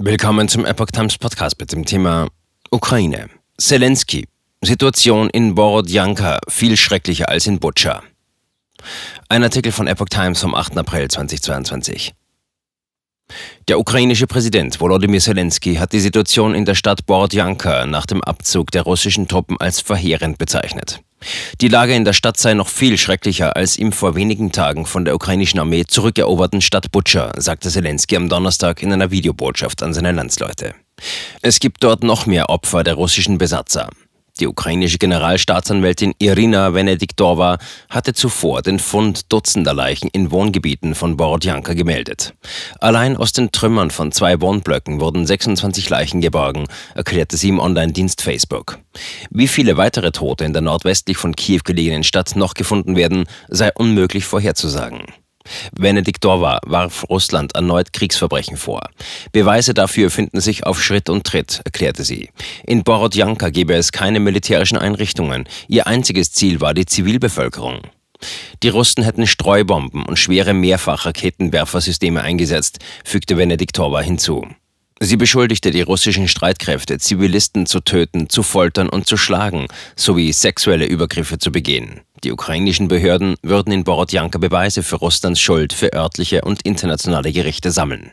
Willkommen zum Epoch Times Podcast mit dem Thema Ukraine. Zelensky. Situation in Borodjanka viel schrecklicher als in Butscha. Ein Artikel von Epoch Times vom 8. April 2022. Der ukrainische Präsident Volodymyr Zelensky hat die Situation in der Stadt Borodjanka nach dem Abzug der russischen Truppen als verheerend bezeichnet. Die Lage in der Stadt sei noch viel schrecklicher als im vor wenigen Tagen von der ukrainischen Armee zurückeroberten Stadt Butscha, sagte Zelensky am Donnerstag in einer Videobotschaft an seine Landsleute. Es gibt dort noch mehr Opfer der russischen Besatzer. Die ukrainische Generalstaatsanwältin Irina Venediktova hatte zuvor den Fund dutzender Leichen in Wohngebieten von Borodjanka gemeldet. Allein aus den Trümmern von zwei Wohnblöcken wurden 26 Leichen geborgen, erklärte sie im Online-Dienst Facebook. Wie viele weitere Tote in der nordwestlich von Kiew gelegenen Stadt noch gefunden werden, sei unmöglich vorherzusagen. Venediktova warf Russland erneut Kriegsverbrechen vor. Beweise dafür finden sich auf Schritt und Tritt, erklärte sie. In Borodjanka gebe es keine militärischen Einrichtungen. Ihr einziges Ziel war die Zivilbevölkerung. Die Russen hätten Streubomben und schwere Mehrfachraketenwerfersysteme eingesetzt, fügte Venediktova hinzu. Sie beschuldigte die russischen Streitkräfte, Zivilisten zu töten, zu foltern und zu schlagen, sowie sexuelle Übergriffe zu begehen. Die ukrainischen Behörden würden in Borodjanka Beweise für Russlands Schuld für örtliche und internationale Gerichte sammeln.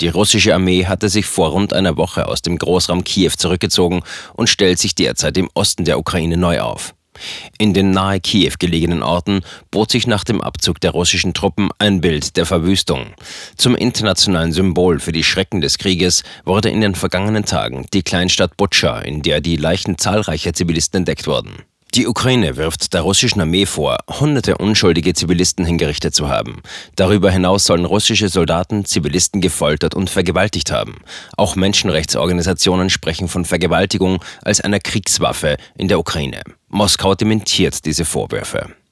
Die russische Armee hatte sich vor rund einer Woche aus dem Großraum Kiew zurückgezogen und stellt sich derzeit im Osten der Ukraine neu auf. In den nahe Kiew gelegenen Orten bot sich nach dem Abzug der russischen Truppen ein Bild der Verwüstung. Zum internationalen Symbol für die Schrecken des Krieges wurde in den vergangenen Tagen die Kleinstadt Butscha, in der die Leichen zahlreicher Zivilisten entdeckt wurden. Die Ukraine wirft der russischen Armee vor, hunderte unschuldige Zivilisten hingerichtet zu haben. Darüber hinaus sollen russische Soldaten Zivilisten gefoltert und vergewaltigt haben. Auch Menschenrechtsorganisationen sprechen von Vergewaltigung als einer Kriegswaffe in der Ukraine. Moskau dementiert diese Vorwürfe.